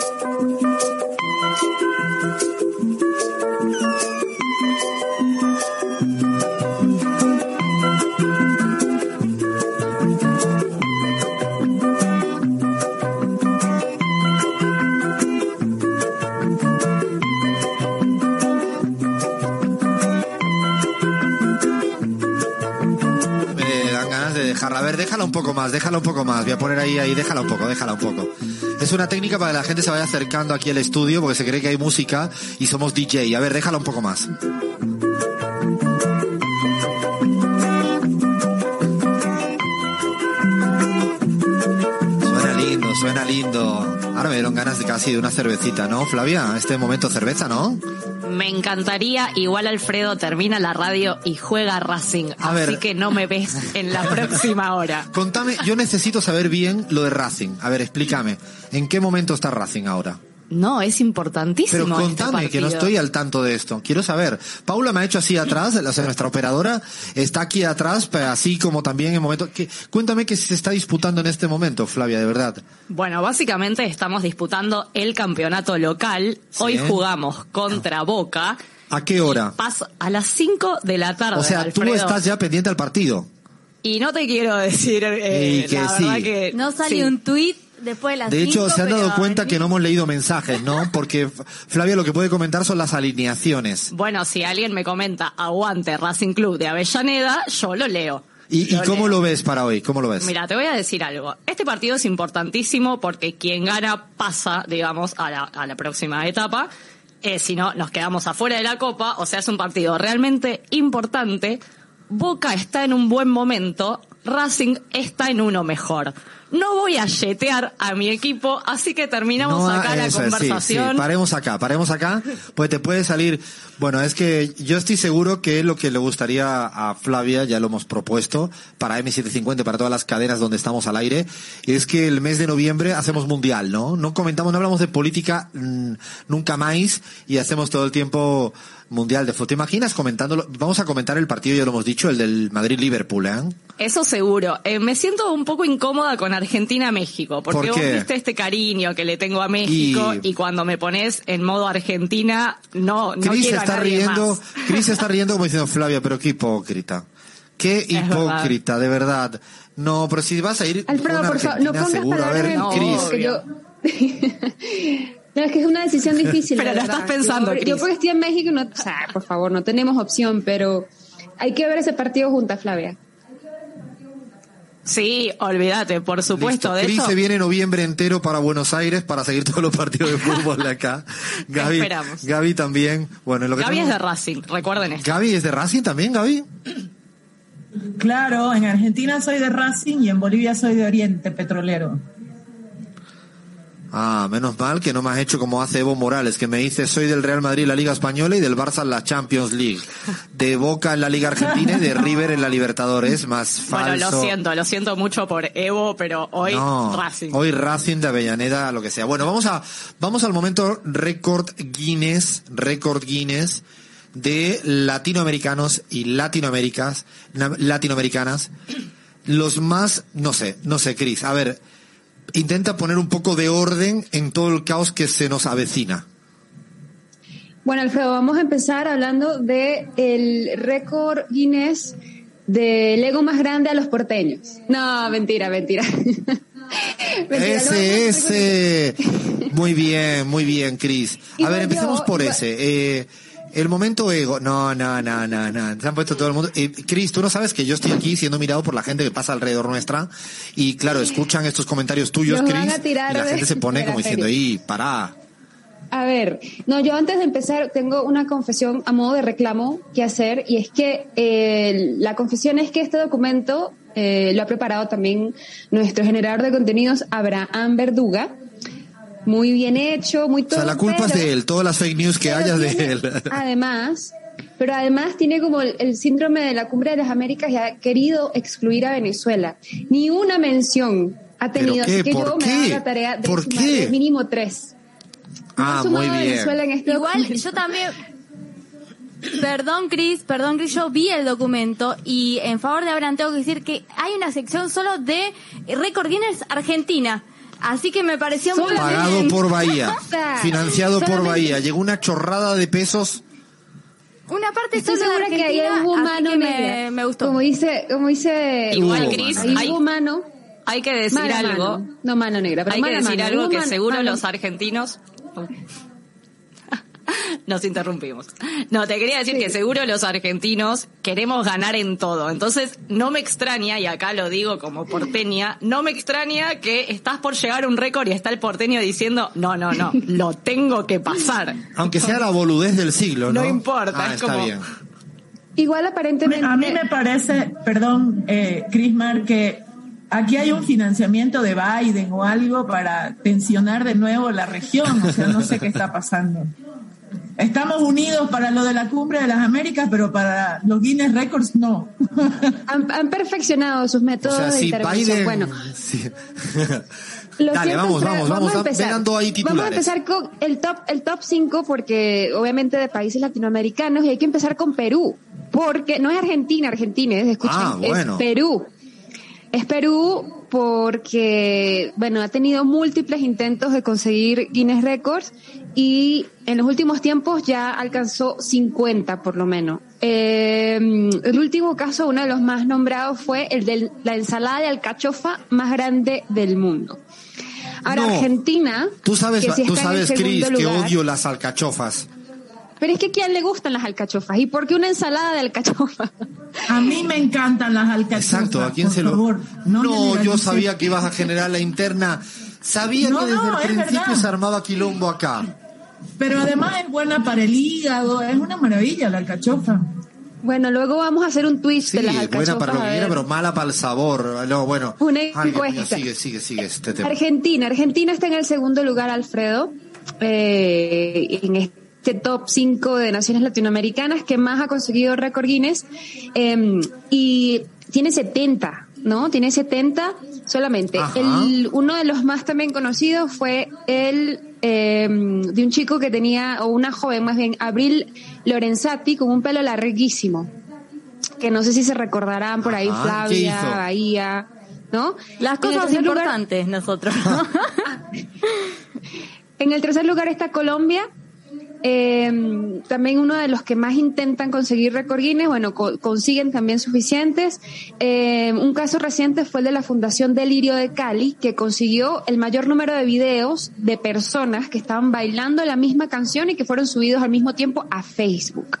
thank you poco más, déjala un poco más. Voy a poner ahí, ahí, déjala un poco, déjala un poco. Es una técnica para que la gente se vaya acercando aquí al estudio porque se cree que hay música y somos DJ. A ver, déjala un poco más. Suena lindo, suena lindo. Ahora me dieron ganas de casi de una cervecita, ¿no, Flavia? Este momento cerveza, ¿no? Me encantaría, igual Alfredo termina la radio y juega Racing, A así ver. que no me ves en la próxima hora. Contame, yo necesito saber bien lo de Racing. A ver, explícame. ¿En qué momento está Racing ahora? No, es importantísimo. Pero este contame, que no estoy al tanto de esto. Quiero saber. Paula me ha hecho así atrás, o sea, nuestra operadora está aquí atrás, así como también en momento. que- cuéntame qué se está disputando en este momento, Flavia, de verdad. Bueno, básicamente estamos disputando el campeonato local. Hoy jugamos contra Boca. ¿A qué hora? Pasa a las 5 de la tarde. O sea, tú Alfredo. estás ya pendiente al partido. Y no te quiero decir, eh, Y que la sí. verdad que No salió sí. un tuit después de las De hecho, cinco, se han dado pero- cuenta que no hemos leído mensajes, ¿no? Porque Flavia lo que puede comentar son las alineaciones. Bueno, si alguien me comenta aguante Racing Club de Avellaneda, yo lo leo. ¿Y, cómo leo. lo ves para hoy? ¿Cómo lo ves? Mira, te voy a decir algo. Este partido es importantísimo porque quien gana pasa, digamos, a la, a la próxima etapa. Eh, si no, nos quedamos afuera de la Copa. O sea, es un partido realmente importante. Boca está en un buen momento. Racing está en uno mejor. No voy a yetear a mi equipo, así que terminamos No, acá la es, sí, conversación. sí, paremos acá, paremos acá, pues te puede salir, bueno, es que yo estoy seguro que lo que le gustaría a Flavia, ya lo hemos propuesto, para M750, para todas las cadenas donde estamos al aire, es que el mes de noviembre hacemos mundial, ¿no? No comentamos, no hablamos de política mm, nunca más y hacemos todo el tiempo mundial de fútbol. ¿Te imaginas comentándolo? Vamos a comentar el partido, ya lo hemos dicho, el del Madrid-Liverpool, ¿eh? Eso seguro. Eh, me siento un poco incómoda con Argentina-México, porque ¿Por vos viste este cariño que le tengo a México Y- y, cuando me pones en modo Argentina, no, no Cris quiero a está nadie riendo, más. Cris está riendo como diciendo Flavia, pero qué hipócrita. Qué hipócrita, de verdad. No, pero si vas a ir Alfredo, con por favor, no pongas seguro. A ver, No, Cris. No, es que es una decisión difícil. Pero la lo verdad. estás pensando, Yo, yo porque estoy en México, no, o sea, por favor, no tenemos opción, pero hay que ver ese partido juntas, Flavia. Sí, olvídate, por supuesto. Listo. De Cris hecho, se viene noviembre entero para Buenos Aires para seguir todos los partidos de fútbol de acá. Gaby, Esperamos. Gaby también. Bueno, lo que Gaby es de Racing, recuerden esto. Gaby es de Racing también, Gaby. Claro, en Argentina soy de Racing y en Bolivia soy de Oriente Petrolero. Ah, menos mal que no me has hecho como hace Evo Morales, que me dice soy del Real Madrid en la Liga Española y del Barça en la Champions League. De Boca en la Liga Argentina y de River en la Libertadores, más falso. Bueno, lo siento, lo siento mucho por Evo, pero hoy No, Racing. Hoy Racing de Avellaneda, lo que sea. Bueno, vamos a, vamos al momento récord Guinness, récord Guinness de latinoamericanos y latinoaméricas, na- latinoamericanas. Los más, no sé, no sé, Cris. A ver, intenta poner un poco de orden en todo el caos que se nos avecina. Bueno, Alfredo, vamos a empezar hablando de el récord Guinness del ego más grande a los porteños. No, mentira, mentira. Ese, ese. Muy bien, muy bien, Cris. A ver, yo, empecemos por iba- ese. Eh, el momento ego. No, no, no, no, no. Se han puesto todo el mundo. Eh, Cris, tú no sabes que yo estoy aquí siendo mirado por la gente que pasa alrededor nuestra. Y claro, escuchan estos comentarios tuyos, Cris. Y la gente se pone como diciendo, y pará. A ver, no, yo antes de empezar tengo una confesión a modo de reclamo que hacer y es que eh, la confesión es que este documento eh, lo ha preparado también nuestro generador de contenidos Abraham Verduga. Muy bien hecho, muy O todo. sea, la culpa es de él. Todas las fake news que hayas de él. Además, pero además tiene como el, el síndrome de la cumbre de las Américas y ha querido excluir a Venezuela. Ni una mención ha ¿Pero tenido, así que ¿Por yo me hago la tarea de ¿Por qué? mínimo tres. Ah, sumado muy Venezuela bien. en este Igual, documento. yo también. Perdón, Cris, perdón, Cris, yo vi el documento y en favor de Abraham tengo que decir que hay una sección solo de Record Guinness Argentina. Así que me pareció muy Pagado por Bahía. Financiado por Bahía. Llegó una chorrada de pesos. Una parte Estoy solo de segura que ahí hubo así mano que negra. me, me gustó. Como dice, como dice Igual, Cris, hay, hubo mano. hay que decir algo. mano. No mano negra, pero Hay que decir mano. algo que seguro mano- los argentinos. Nos interrumpimos. No, te quería decir que seguro los argentinos queremos ganar en todo. Entonces, no me extraña, y acá lo digo como porteña, no me extraña que estás por llegar a un récord y está el porteño diciendo, no, no, no, lo tengo que pasar. Aunque sea la boludez del siglo, ¿no? No importa, Ah, es está como- bien. Igual Me- aparentemente. A mí me parece, perdón, eh, Crismar, que aquí hay un financiamiento de Biden o algo para tensionar de nuevo la región. O sea, no sé qué está pasando. Estamos unidos para lo de la cumbre de las Américas, pero para los Guinness Records no. han, han perfeccionado sus O métodos sea, de si intervención. Biden... Bueno, sí. Lo Dale, vamos, vamos, vamos. a empezar. Vengan ahí titulares. Vamos a empezar con el top, el top 5 porque obviamente de países latinoamericanos y hay que empezar con Perú. Porque no es Argentina, Argentina, es, escuchen, Ah, bueno. es Perú. Es Perú porque, bueno, ha tenido múltiples intentos de conseguir Guinness Records y en los últimos tiempos ya alcanzó 50 por lo menos. Eh, el último caso, uno de los más nombrados, fue el de la ensalada de alcachofa más grande del mundo. Ahora, No. Argentina. Tú sabes, que sí tú está en el sabes, Cris, que odio las alcachofas. Pero es que a quién le gustan las alcachofas y por qué una ensalada de alcachofa. A mí me encantan las alcachofas. Exacto, ¿a quién por se lo...? favor, no, yo sabía que ibas a generar la interna. Sabía No, que desde no, el principio verdad. se armaba quilombo acá. Pero además es buena para el hígado, es una maravilla la alcachofa. Bueno, luego vamos a hacer un twist Sí, de las buena alcachofas. para lo que quiera, pero mala para el sabor. No, bueno. Una Ay, Dios mío, encuesta. sigue, sigue, sigue este tema. Argentina, Argentina está en el segundo lugar, Alfredo, eh, en este top 5 de naciones latinoamericanas que más ha conseguido récord Guinness eh, y tiene 70, ¿no? Tiene 70 solamente. El, uno de los más también conocidos fue el eh, de un chico que tenía, o una joven más bien, Abril Lorenzati, con un pelo larguísimo. Que no sé si se recordarán por ahí, Ajá, ¿qué Flavia? Bahía, ¿no? Las cosas lugar- importantes nosotros. ¿no? En el tercer lugar está Colombia. Eh, también uno de los que más intentan conseguir récord Guinness, bueno, co- consiguen también suficientes. Eh, un caso reciente fue el de la Fundación Delirio de Cali, que consiguió el mayor número de videos de personas que estaban bailando la misma canción y que fueron subidos al mismo tiempo a Facebook.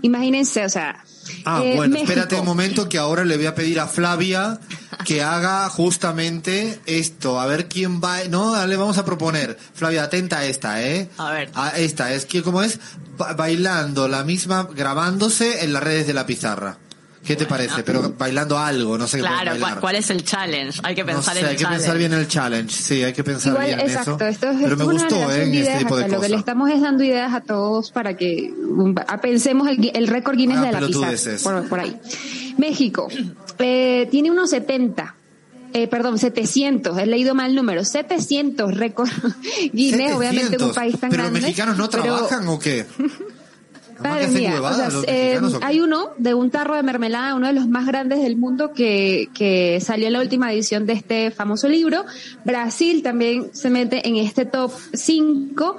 Imagínense, o sea. Ah, eh, bueno, México. espérate un momento que ahora le voy a pedir a Flavia que haga justamente esto. A ver quién va. No, le vamos a proponer. Flavia, atenta a esta, ¿eh? A ver. A esta, es que, ¿cómo es? Ba- bailando la misma, grabándose en las redes de la pizarra. ¿Qué te parece? Pero bailando algo, no sé qué Claro, bailar. ¿cuál, es el challenge? Hay que No pensar sé, en el hay que challenge. pensar bien el challenge. Sí, hay que pensar Igual, bien en exacto. eso. Esto es, Pero esto me gustó, ¿eh? En de este ideas tipo de acá. Lo que le cosas. estamos es dando ideas a todos para que a- pensemos el, récord Guinness Hagan de la pelotudeces. Por, por ahí. México eh, tiene unos 70. Eh, perdón, 700, he leído mal el número, 700 récord Guinness, obviamente en un 700. país tan ¿Pero grande. los mexicanos no pero- trabajan o qué? Hacen mía, o sea, eh, hay uno de un tarro de mermelada, uno de los más grandes del mundo que, que salió en la última edición de este famoso libro. Brasil también se mete en este top 5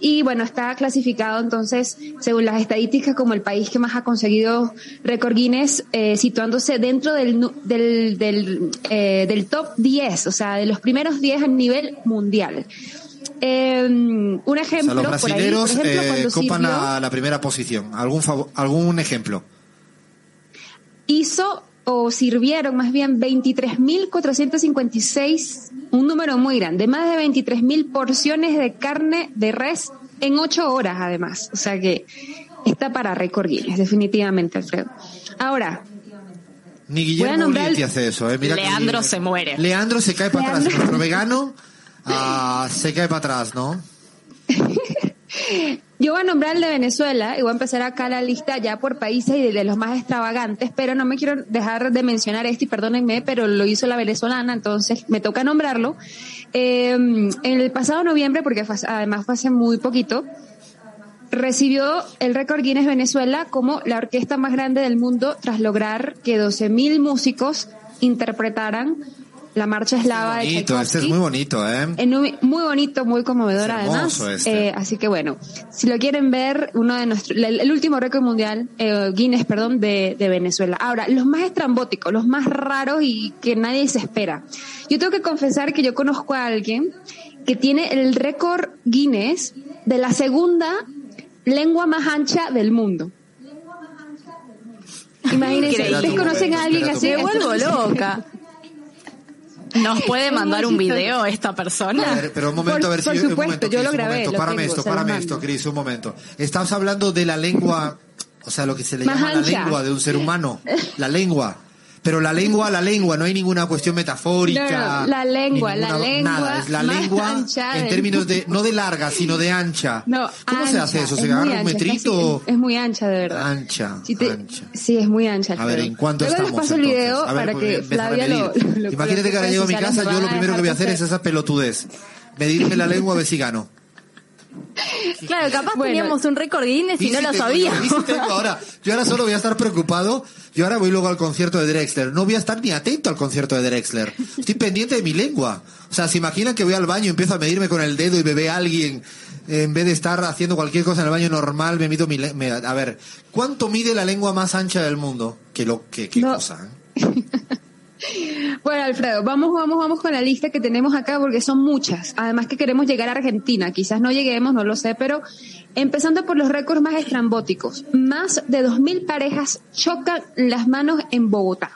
y bueno, está clasificado entonces, según las estadísticas, como el país que más ha conseguido récord Guinness, eh, situándose dentro del, del, del, eh, del top 10, o sea, de los primeros 10 a nivel mundial. Eh, un O ejemplo, sea, los por ahí, por brasileros ejemplo, eh, copan sirvió- a la primera posición. ¿Algún, favor- algún ejemplo? hizo o sirvieron más bien 23.456, un número muy grande, más de 23.000 porciones de carne de res en ocho horas además. O sea que está para récord Guinness, definitivamente, Alfredo. Ahora, Ni Guillermo el- hace eso. Eh. Mira que- Leandro se muere. Leandro se cae para atrás. Leandro. Nuestro vegano ah, se cae para atrás, ¿no? Yo voy a nombrar el de Venezuela y voy a empezar acá la lista ya por países y de, los más extravagantes, pero no me quiero dejar de mencionar este y perdónenme, pero lo hizo la venezolana, entonces me toca nombrarlo. Eh, en el pasado noviembre, porque además fue hace muy poquito, recibió el récord Guinness Venezuela como la orquesta más grande del mundo tras lograr que 12.000 músicos interpretaran la marcha eslava de Bonito, este es muy bonito, ¿eh? En un- muy bonito, muy conmovedor además. este. Eh, así que bueno, si lo quieren ver, uno de nuestros, el, el último récord mundial, eh, Guinness, perdón, de, de Venezuela. Ahora, los más estrambóticos, los más raros y que nadie se espera. Yo tengo que confesar que yo conozco a alguien que tiene el récord Guinness de la segunda lengua más ancha del mundo. Imagínense. ¿ustedes conocen a alguien así? Me vuelvo loca. ¿Nos puede mandar un video esta persona? A ver, pero un momento, Por- a ver si por un momento, yo lo grabé, momento, lo párame tengo, esto, párame esto, Cris, un momento. Estás hablando de la lengua, o sea, lo que se le Más llama la ancha. lengua de un ser humano, la lengua. Pero la lengua, la lengua, no hay ninguna cuestión metafórica. No, la lengua, ni la ninguna- lengua Nada, es la lengua ancha en del términos de, no de larga, sino de ancha. No, ¿Cómo se hace ancha, eso? es ¿Se agarra un ancha, metrito? Es, es muy ancha, de verdad. Ancha, Si te- ancha. Sí, es muy ancha. A ver. ¿en cuánto Luego estamos les paso el video A ver, para que Flavia lo, lo Imagínate que ahora llego a mi casa, yo lo primero que voy a hacer es esa pelotudez. Medirme la lengua a ver si gano. Claro, capaz Bueno. teníamos un récord Guinness y Y no lo sabíamos. y si tengo ahora. Yo ahora solo voy a estar preocupado. Yo ahora voy luego al concierto de Drexler. No voy a estar ni atento al concierto de Drexler. Estoy pendiente de mi lengua. O sea, se imaginan que voy al baño y empiezo a medirme con el dedo y me ve alguien. En vez de estar haciendo cualquier cosa en el baño normal, me mido mi lengua. A ver, ¿cuánto mide la lengua más ancha del mundo? Que lo, que, qué No. cosa, ¿eh? Bueno, Alfredo, vamos, vamos, vamos con la lista que tenemos acá porque son muchas. Además que queremos llegar a Argentina. Quizás no lleguemos, no lo sé, pero empezando por los récords más estrambóticos. Más de 2.000 parejas chocan las manos en Bogotá.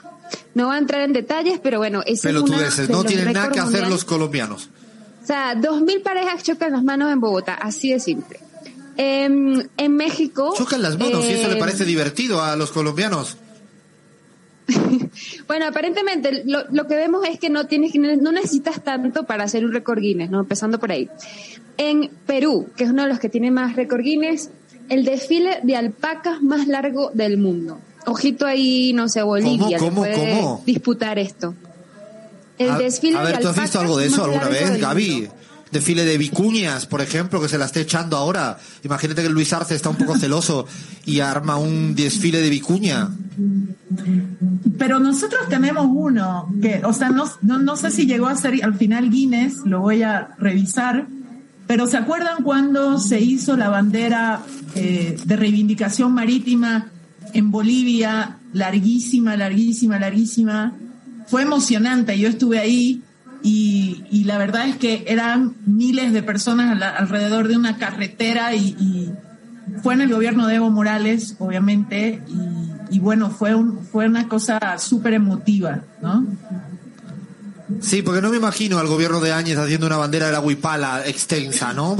No voy a entrar en detalles, pero bueno, ese es uno Pelotudeces. de No tienen nada que hacer mundiales. los colombianos. O sea, 2.000 parejas chocan las manos en Bogotá, así de simple. Em, en México... Chocan las manos y eso le em, parece divertido a los colombianos. Bueno, aparentemente lo, lo que vemos es que no tienes, no necesitas tanto para hacer un récord Guinness, ¿no? Empezando por ahí. En Perú, que es uno de los que tiene más récord Guinness, el desfile de alpacas más largo del mundo. Ojito ahí, no sé, Bolivia, ¿Cómo, puede cómo? disputar esto. El a, desfile a ver, de ¿tú has visto algo de eso alguna vez, Gaby? mundo. Desfile de vicuñas, por ejemplo, que se la esté echando ahora. Imagínate que Luis Arce está un poco celoso y arma un desfile de vicuña. Pero nosotros tenemos uno que, o sea, no, no, no sé si llegó a ser al final Guinness, lo voy a revisar, pero ¿se acuerdan cuando se hizo la bandera eh, de reivindicación marítima en Bolivia? Larguísima, larguísima, larguísima. Fue emocionante, yo estuve ahí y, y la verdad es que eran miles de personas la- alrededor de una carretera y, fue en el gobierno de Evo Morales, obviamente, y, bueno, fue, un, fue una cosa súper emotiva, ¿no? Sí, porque no me imagino al gobierno de Áñez haciendo una bandera de la huipala extensa, ¿no?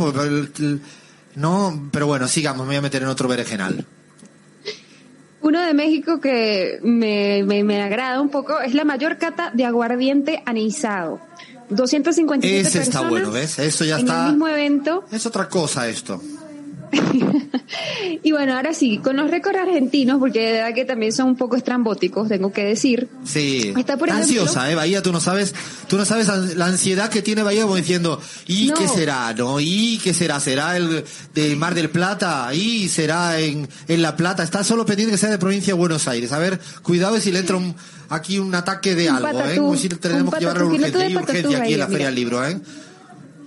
No, pero bueno, sigamos, me voy a meter en otro berenjenal. Uno de México que me, me, me agrada un poco es la mayor cata de aguardiente anisado. 257 Ese está personas bueno, ¿ves? Eso ya en está- el mismo evento. Es otra cosa esto. Y bueno, ahora sí, con los récords argentinos, porque de verdad que también son un poco estrambóticos, tengo que decir. Sí. Está, por ejemplo- ansiosa, ¿eh? Bahía, tú no sabes, tú no sabes la ansiedad que tiene Bahía como diciendo, ¿y No. qué será, no? ¿Y qué será? ¿Será el del Mar del Plata? ¿Y será en, en La Plata? Está solo pendiente que sea de provincia de Buenos Aires. A ver, cuidado si le entra un, aquí un ataque de Un algo, ¿eh? Como si tenemos que llevarlo urgente. urgencia aquí en la Feria del. Libro, ¿eh?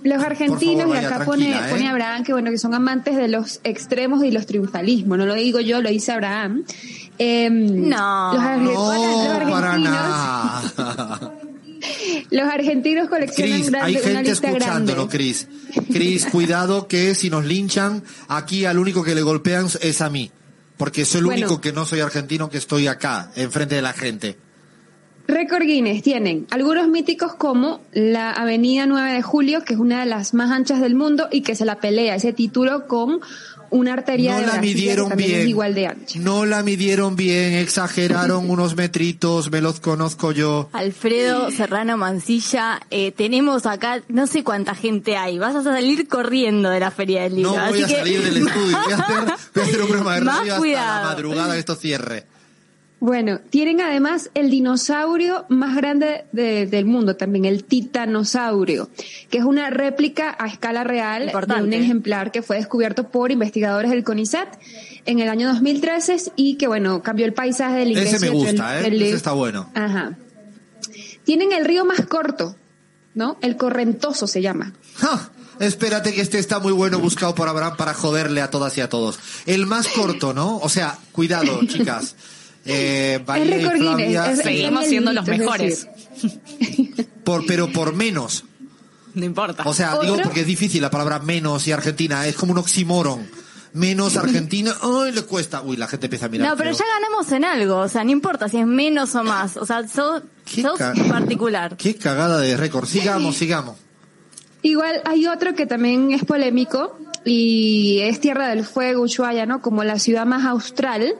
Los argentinos, favor, y acá pone, ¿eh? pone Abraham, que bueno, que son amantes de los extremos y los triunfalismos. No lo digo yo, lo dice Abraham. Em, No. los, arge- No, los para argentinos, nada. los argentinos coleccionan Cris, grande- hay una gente lista escuchándolo, grande. Cris. Cris, cuidado que si nos linchan, aquí al único que le golpean es a mí. Porque soy el Bueno. único que no soy argentino que estoy acá, enfrente de la gente. Récord Guinness tienen algunos míticos como la Avenida 9 de Julio, que es una de las más anchas del mundo y que se la pelea ese título con una arteria No de la Brasilia que midieron también bien. es igual de ancha. No la midieron bien, exageraron unos metritos, me los conozco yo. Alfredo Serrano Mancilla, eh, tenemos acá, no sé cuánta gente hay, vas a salir corriendo de la Feria del Libro. No así voy a que- salir del estudio, voy a hacer, voy a hacer un programa de Más radio hasta la madrugada que esto cierre. Bueno, tienen además el dinosaurio más grande de- del mundo también, el titanosaurio, que es una réplica a escala real Importante. de un ejemplar que fue descubierto por investigadores del CONICET en el año 2013 y que, bueno, cambió el paisaje del ingreso Ese me del- gusta, ¿eh? del- Ese está bueno. Ajá. tienen el río más corto, ¿no? El Correntoso se llama. ¡Ja! Espérate que este está muy bueno buscado por Abraham para joderle a todas y a todos. El más corto, ¿no? O sea, cuidado, chicas. Eh, Bahía y récord Guinness, Flavia, es-. Seguimos siendo los es mejores. por, pero por menos. No importa. O sea, ¿Otro? digo porque es difícil la palabra menos y Argentina. Es como un oxímoron. Menos Argentina, ay, le cuesta. Uy, la gente empieza a mirar. No, pero feo. ya ganamos en algo, o sea, no importa si es menos o más, o sea, sos, Qué sos ca- particular. Qué cagada de récord. Sigamos, sigamos. Igual hay otro que también es polémico y es Tierra del Fuego, Ushuaia, ¿no? Como la ciudad más austral,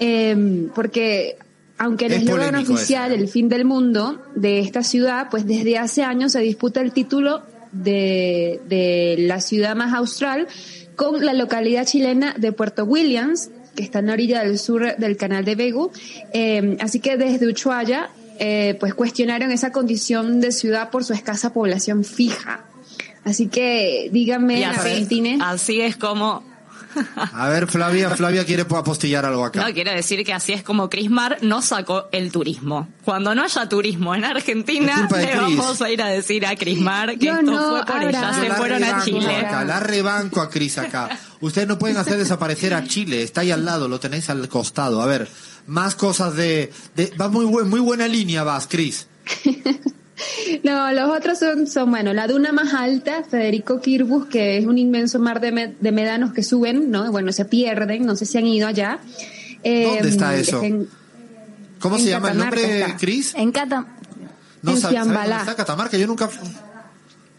eh, porque aunque el Es eslogan oficial, el fin del mundo de esta ciudad, pues desde hace años se disputa el título de, de la ciudad más austral con la localidad chilena de Puerto Williams, que está en la orilla del sur del canal de Begu. Eh, así que desde Ushuaia, eh, pues cuestionaron esa condición de ciudad por su escasa población fija. Así que díganme, y así, Argentines, así es como A ver, Flavia, Flavia quiere apostillar algo acá. No, quiero decir que así es como Crismar no sacó el turismo. Cuando no haya turismo en Argentina, le vamos a ir a decir a Crismar que Yo esto no, fue por ella, se la fueron a rebanco Chile. acá, la rebanco a Cris acá. Ustedes no pueden hacer desaparecer a Chile, está ahí al lado, lo tenéis al costado. A ver, más cosas de... de va muy, buen, muy buena línea vas, Cris. No, los otros son, son, bueno, la duna más alta, Federico Kirbus, que es un inmenso mar de, de médanos que suben, ¿no? Bueno, se pierden, no sé si han ido allá. Eh, ¿Dónde está eso? en- ¿Cómo En se llama el Catamarca nombre. Cris? En Cata, No en sab- ¿sabes Fiambalá. dónde está Catamarca? Yo nunca...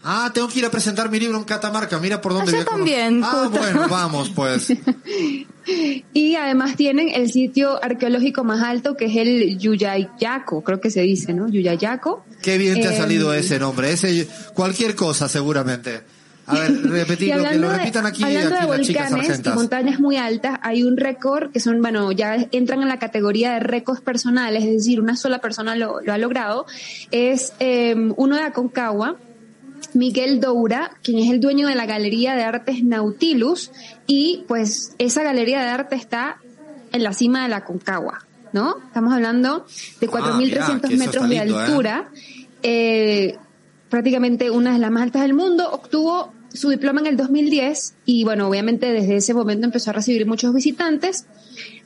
Ah, tengo que ir a presentar mi libro en Catamarca. Mira por dónde Ah, yo también, Ah, justo. bueno, vamos, pues. Y además tienen el sitio arqueológico más alto, que es el Yuyayaco, creo que se dice, ¿no? Yuyayaco. Qué bien te ha salido ese nombre. Ese, cualquier cosa, seguramente. A ver, repetirlo, que lo repitan aquí, hablando aquí de las volcanes y montañas muy altas, hay un récord que son, bueno, ya entran en la categoría de récords personales, es decir, una sola persona lo, lo ha logrado. Es eh, uno de Aconcagua, Miguel Doura, quien es el dueño de la Galería de Artes Nautilus, y pues esa galería de arte está en la cima de la Concagua, ¿no? Estamos hablando de Ah, 4.300 mira, que eso metros de lindo, ¿eh? altura, eh, prácticamente una de las más altas del mundo, obtuvo su diploma en el 2010 y bueno, obviamente desde ese momento empezó a recibir muchos visitantes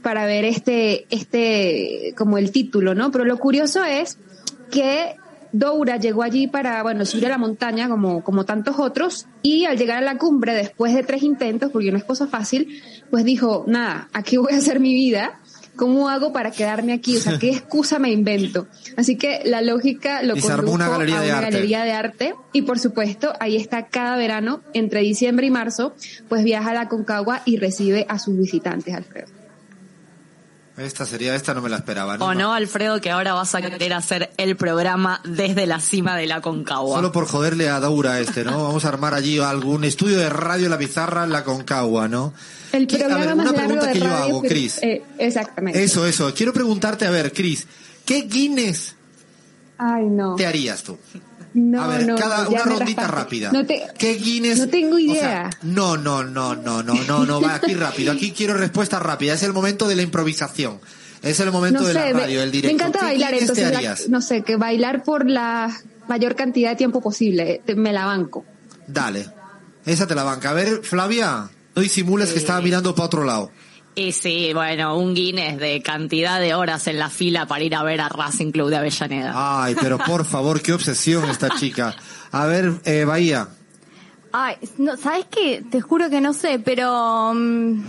para ver este, este, como el título, ¿no? Pero lo curioso es que Doura llegó allí para, bueno, subir a la montaña como, como tantos otros y al llegar a la cumbre, después de tres intentos, porque no es cosa fácil, pues dijo, nada, aquí voy a hacer mi vida. ¿Cómo hago para quedarme aquí? O sea, ¿qué excusa me invento? Así que la lógica lo condujo una galería a de una arte. galería de arte y por supuesto ahí está cada verano entre diciembre y marzo pues viaja a la Concagua y recibe a sus visitantes Alfredo Esta sería, esta no me la esperaba. O no, Alfredo, que ahora vas a querer hacer el programa desde la cima de la Concagua. Solo por joderle a Daura este, ¿no? Vamos a armar allí algún estudio de radio la pizarra en la Concagua, ¿no? el ¿Qué- a programa ver, más una pregunta que yo radio hago, Cris. eh, exactamente Eso, eso. Quiero preguntarte, a ver, Cris, ¿qué Guinness ay no te harías tú? No a ver, no cada una me rondita rápida. no te ¿Qué Guinness? no tengo o idea sea, no, no, no, no, no, no, no, va aquí rápido. Aquí quiero respuesta rápida. Es el momento de la improvisación. Es el momento no de sé la me- radio, el directo. me encanta ¿Qué bailar entonces la- no sé que bailar por la mayor cantidad de tiempo posible te- me la banco Dale. Esa te la banca. A ver, Flavia, no disimules que estaba mirando para otro lado. Y sí, bueno, un Guinness de cantidad de horas en la fila para ir a ver a Racing Club de Avellaneda. Ay, pero por favor, qué obsesión esta chica. A ver, eh, Bahía. Ay, no, ¿sabes qué? Te juro que no sé, pero... mm,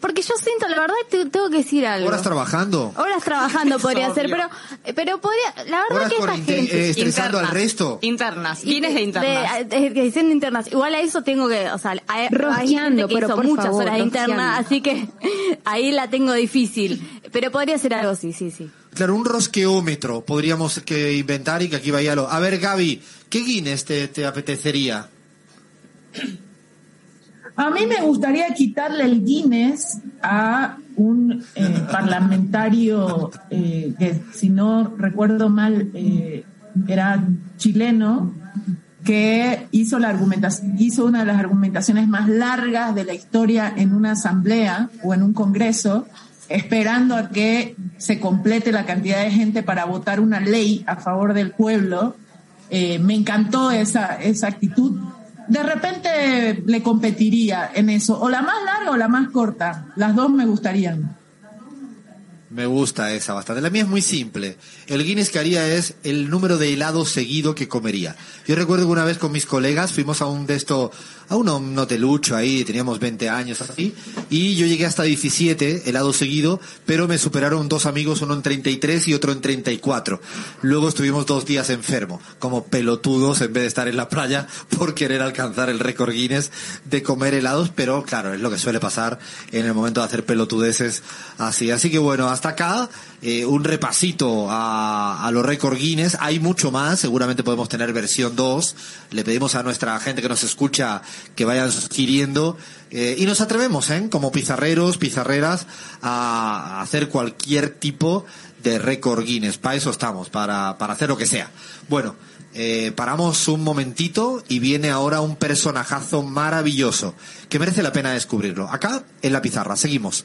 porque yo siento, la verdad, te, tengo que decir algo. ¿Horas trabajando? Horas trabajando podría ser, pero pero podría, la verdad ¿Horas que esta gente... eh, estresando al resto? Internas. Y Guinness de internas. De, de- diciendo internas. Igual a eso tengo que, o sea, que pero hizo por muchas favor, horas de internas, así que ahí la tengo difícil. Pero podría ser algo, sí, sí, sí. Claro, un rosqueómetro podríamos que inventar y que aquí vaya lo. A ver, Gaby, ¿qué Guinness te, te apetecería? A mí me gustaría quitarle el Guinness a un eh, parlamentario eh, que, si no recuerdo mal, eh, era chileno, que hizo, la hizo una de las argumentaciones más largas de la historia en una asamblea o en un congreso, esperando a que se complete la cantidad de gente para votar una ley a favor del pueblo. Me encantó esa, esa actitud. De repente le competiría en eso, o la más larga o la más corta. Las dos me gustarían. Me gusta esa bastante. La mía es muy simple. El Guinness que haría es el número de helados seguido que comería. Yo recuerdo que una vez con mis colegas fuimos a un de esto, a un, hotelucho ahí, teníamos 20 años así, y yo llegué hasta 17 helados seguido, pero me superaron dos amigos, uno en 33 y otro en 34. Luego estuvimos dos días enfermos, como pelotudos en vez de estar en la playa por querer alcanzar el récord Guinness de comer helados, pero claro, es lo que suele pasar en el momento de hacer pelotudeces así. Así que bueno, acá eh, un repasito a, a los récord Guinness. Hay mucho más, seguramente podemos tener versión 2. Le pedimos a nuestra gente que nos escucha que vayan sugiriendo eh, y nos atrevemos, ¿eh? como pizarreros, pizarreras, a hacer cualquier tipo de récord Guinness. Para eso estamos, para, para hacer lo que sea. Bueno, eh, paramos un momentito y viene ahora un personajazo maravilloso que merece la pena descubrirlo. Acá en la pizarra, seguimos.